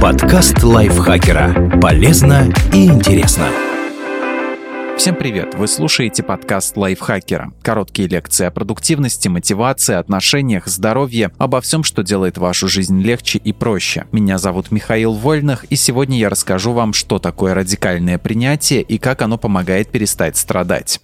Подкаст лайфхакера. Полезно и интересно. Всем привет! Вы слушаете подкаст лайфхакера. Короткие лекции о продуктивности, мотивации, отношениях, здоровье, обо всем, что делает вашу жизнь легче и проще. Меня зовут Михаил Вольных, и сегодня я расскажу вам, что такое радикальное принятие и как оно помогает перестать страдать.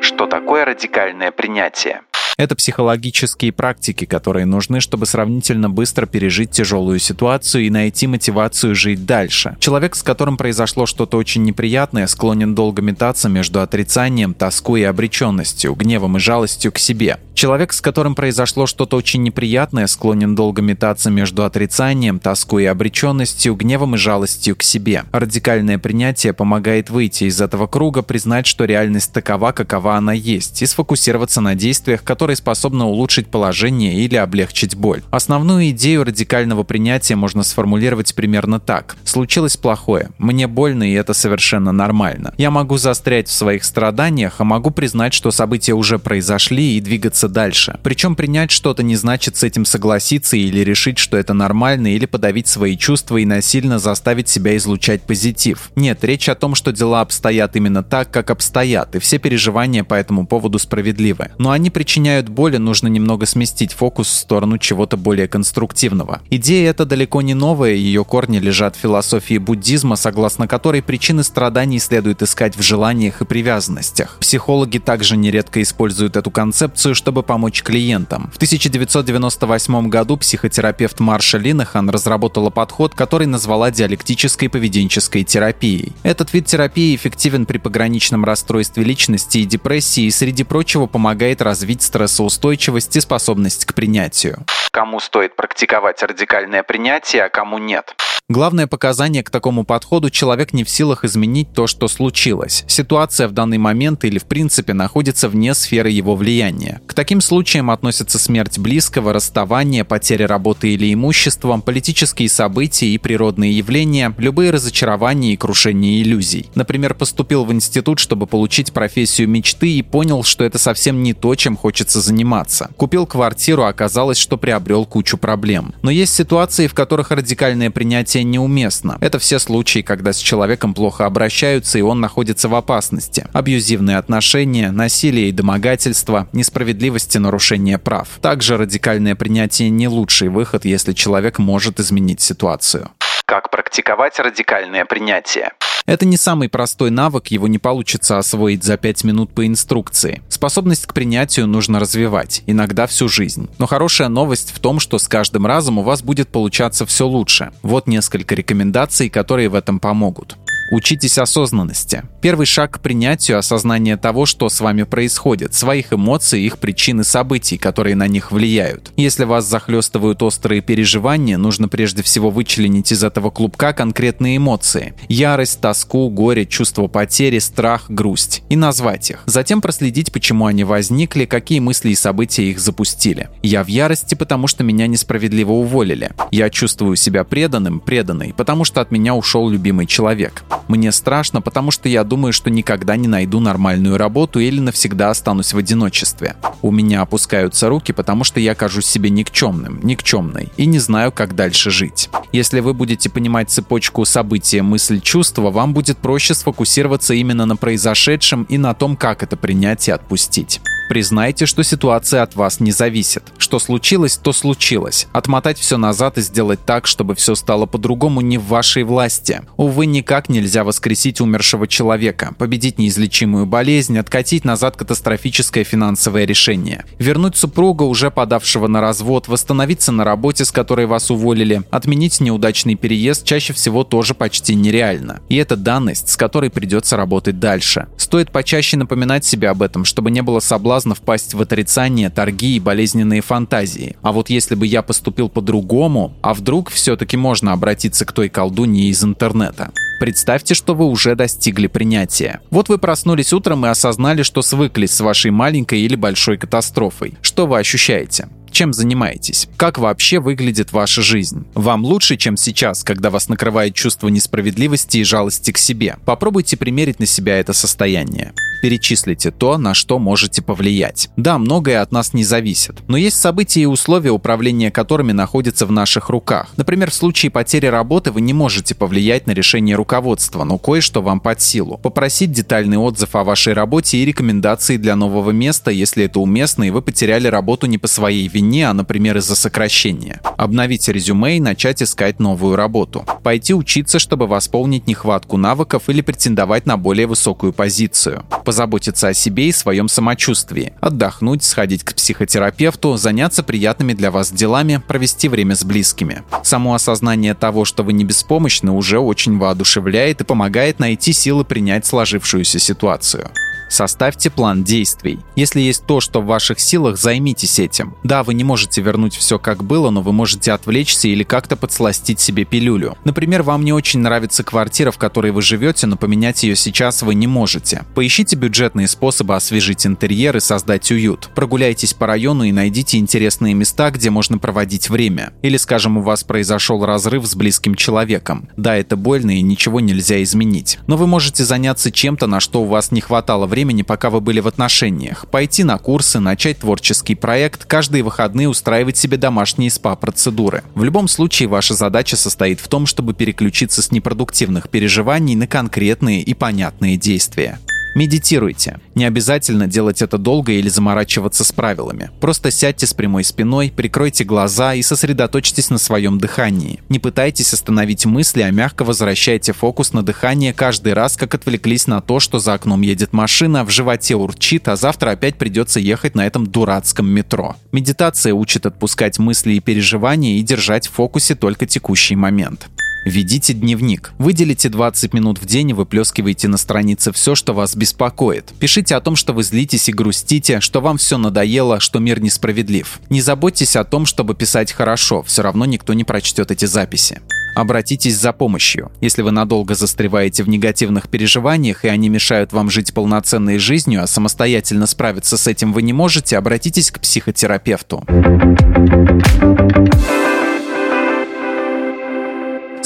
Что такое радикальное принятие? Это психологические практики, которые нужны, чтобы сравнительно быстро пережить тяжелую ситуацию и найти мотивацию жить дальше. Человек, с которым произошло что-то очень неприятное, склонен долго метаться между отрицанием, тоской и обреченностью, гневом и жалостью к себе. Человек, с которым произошло что-то очень неприятное, склонен долго метаться между отрицанием, тоской и обреченностью, гневом и жалостью к себе. Радикальное принятие помогает выйти из этого круга, признать, что реальность такова, какова она есть, и сфокусироваться на действиях, которые которые способны улучшить положение или облегчить боль. Основную идею радикального принятия можно сформулировать примерно так. Случилось плохое, мне больно и это совершенно нормально. Я могу застрять в своих страданиях, а могу признать, что события уже произошли и двигаться дальше. Причем принять что-то не значит с этим согласиться или решить, что это нормально, или подавить свои чувства и насильно заставить себя излучать позитив. Нет, речь о том, что дела обстоят именно так, как обстоят, и все переживания по этому поводу справедливы. Но они причиняют причиняют боли, нужно немного сместить фокус в сторону чего-то более конструктивного. Идея эта далеко не новая, ее корни лежат в философии буддизма, согласно которой причины страданий следует искать в желаниях и привязанностях. Психологи также нередко используют эту концепцию, чтобы помочь клиентам. В 1998 году психотерапевт Марша Линахан разработала подход, который назвала диалектической поведенческой терапией. Этот вид терапии эффективен при пограничном расстройстве личности и депрессии и, среди прочего, помогает развить стресс стрессоустойчивость и способность к принятию. Кому стоит практиковать радикальное принятие, а кому нет. Главное показание к такому подходу – человек не в силах изменить то, что случилось. Ситуация в данный момент или в принципе находится вне сферы его влияния. К таким случаям относятся смерть близкого, расставание, потеря работы или имущества, политические события и природные явления, любые разочарования и крушение иллюзий. Например, поступил в институт, чтобы получить профессию мечты и понял, что это совсем не то, чем хочется заниматься. Купил квартиру, оказалось, что приобрел кучу проблем. Но есть ситуации, в которых радикальное принятие понятие неуместно. Это все случаи, когда с человеком плохо обращаются и он находится в опасности. Абьюзивные отношения, насилие и домогательство, несправедливость и нарушение прав. Также радикальное принятие не лучший выход, если человек может изменить ситуацию. Как практиковать радикальное принятие? Это не самый простой навык, его не получится освоить за 5 минут по инструкции. Способность к принятию нужно развивать, иногда всю жизнь. Но хорошая новость в том, что с каждым разом у вас будет получаться все лучше. Вот несколько рекомендаций, которые в этом помогут. Учитесь осознанности. Первый шаг к принятию – осознание того, что с вами происходит, своих эмоций, их причин и событий, которые на них влияют. Если вас захлестывают острые переживания, нужно прежде всего вычленить из этого клубка конкретные эмоции – ярость, тоску, горе, чувство потери, страх, грусть – и назвать их. Затем проследить, почему они возникли, какие мысли и события их запустили. Я в ярости, потому что меня несправедливо уволили. Я чувствую себя преданным, преданной, потому что от меня ушел любимый человек. Мне страшно, потому что я думаю, что никогда не найду нормальную работу или навсегда останусь в одиночестве. У меня опускаются руки, потому что я кажусь себе никчемным, никчемной и не знаю, как дальше жить. Если вы будете понимать цепочку события, мысль, чувства, вам будет проще сфокусироваться именно на произошедшем и на том, как это принять и отпустить. Признайте, что ситуация от вас не зависит. Что случилось, то случилось. Отмотать все назад и сделать так, чтобы все стало по-другому не в вашей власти. Увы, никак нельзя воскресить умершего человека, победить неизлечимую болезнь, откатить назад катастрофическое финансовое решение. Вернуть супруга, уже подавшего на развод, восстановиться на работе, с которой вас уволили, отменить неудачный переезд чаще всего тоже почти нереально. И это данность, с которой придется работать дальше. Стоит почаще напоминать себе об этом, чтобы не было соблазна соблазна впасть в отрицание, торги и болезненные фантазии. А вот если бы я поступил по-другому, а вдруг все-таки можно обратиться к той колдунье из интернета? Представьте, что вы уже достигли принятия. Вот вы проснулись утром и осознали, что свыклись с вашей маленькой или большой катастрофой. Что вы ощущаете? Чем занимаетесь? Как вообще выглядит ваша жизнь? Вам лучше, чем сейчас, когда вас накрывает чувство несправедливости и жалости к себе? Попробуйте примерить на себя это состояние. Перечислите то, на что можете повлиять. Да, многое от нас не зависит, но есть события и условия, управления которыми находятся в наших руках. Например, в случае потери работы вы не можете повлиять на решение руководства, но кое-что вам под силу. Попросить детальный отзыв о вашей работе и рекомендации для нового места, если это уместно и вы потеряли работу не по своей вине, а, например, из-за сокращения. Обновить резюме и начать искать новую работу. Пойти учиться, чтобы восполнить нехватку навыков или претендовать на более высокую позицию позаботиться о себе и своем самочувствии, отдохнуть, сходить к психотерапевту, заняться приятными для вас делами, провести время с близкими. Само осознание того, что вы не беспомощны, уже очень воодушевляет и помогает найти силы принять сложившуюся ситуацию. Составьте план действий. Если есть то, что в ваших силах, займитесь этим. Да, вы не можете вернуть все как было, но вы можете отвлечься или как-то подсластить себе пилюлю. Например, вам не очень нравится квартира, в которой вы живете, но поменять ее сейчас вы не можете. Поищите бюджетные способы освежить интерьер и создать уют. Прогуляйтесь по району и найдите интересные места, где можно проводить время. Или, скажем, у вас произошел разрыв с близким человеком. Да, это больно и ничего нельзя изменить. Но вы можете заняться чем-то, на что у вас не хватало времени, пока вы были в отношениях, пойти на курсы, начать творческий проект, каждые выходные устраивать себе домашние СПА-процедуры. В любом случае, ваша задача состоит в том, чтобы переключиться с непродуктивных переживаний на конкретные и понятные действия. Медитируйте. Не обязательно делать это долго или заморачиваться с правилами. Просто сядьте с прямой спиной, прикройте глаза и сосредоточьтесь на своем дыхании. Не пытайтесь остановить мысли, а мягко возвращайте фокус на дыхание каждый раз, как отвлеклись на то, что за окном едет машина, в животе урчит, а завтра опять придется ехать на этом дурацком метро. Медитация учит отпускать мысли и переживания и держать в фокусе только текущий момент. Ведите дневник. Выделите 20 минут в день и выплескивайте на странице все, что вас беспокоит. Пишите о том, что вы злитесь и грустите, что вам все надоело, что мир несправедлив. Не заботьтесь о том, чтобы писать хорошо, все равно никто не прочтет эти записи. Обратитесь за помощью. Если вы надолго застреваете в негативных переживаниях и они мешают вам жить полноценной жизнью, а самостоятельно справиться с этим вы не можете, обратитесь к психотерапевту.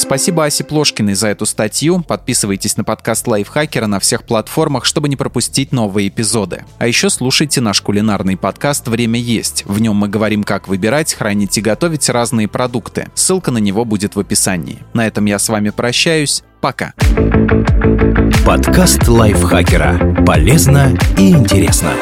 Спасибо Асе Плошкиной за эту статью. Подписывайтесь на подкаст Лайфхакера на всех платформах, чтобы не пропустить новые эпизоды. А еще слушайте наш кулинарный подкаст «Время есть». В нем мы говорим, как выбирать, хранить и готовить разные продукты. Ссылка на него будет в описании. На этом я с вами прощаюсь. Пока. Подкаст Лайфхакера. Полезно и интересно.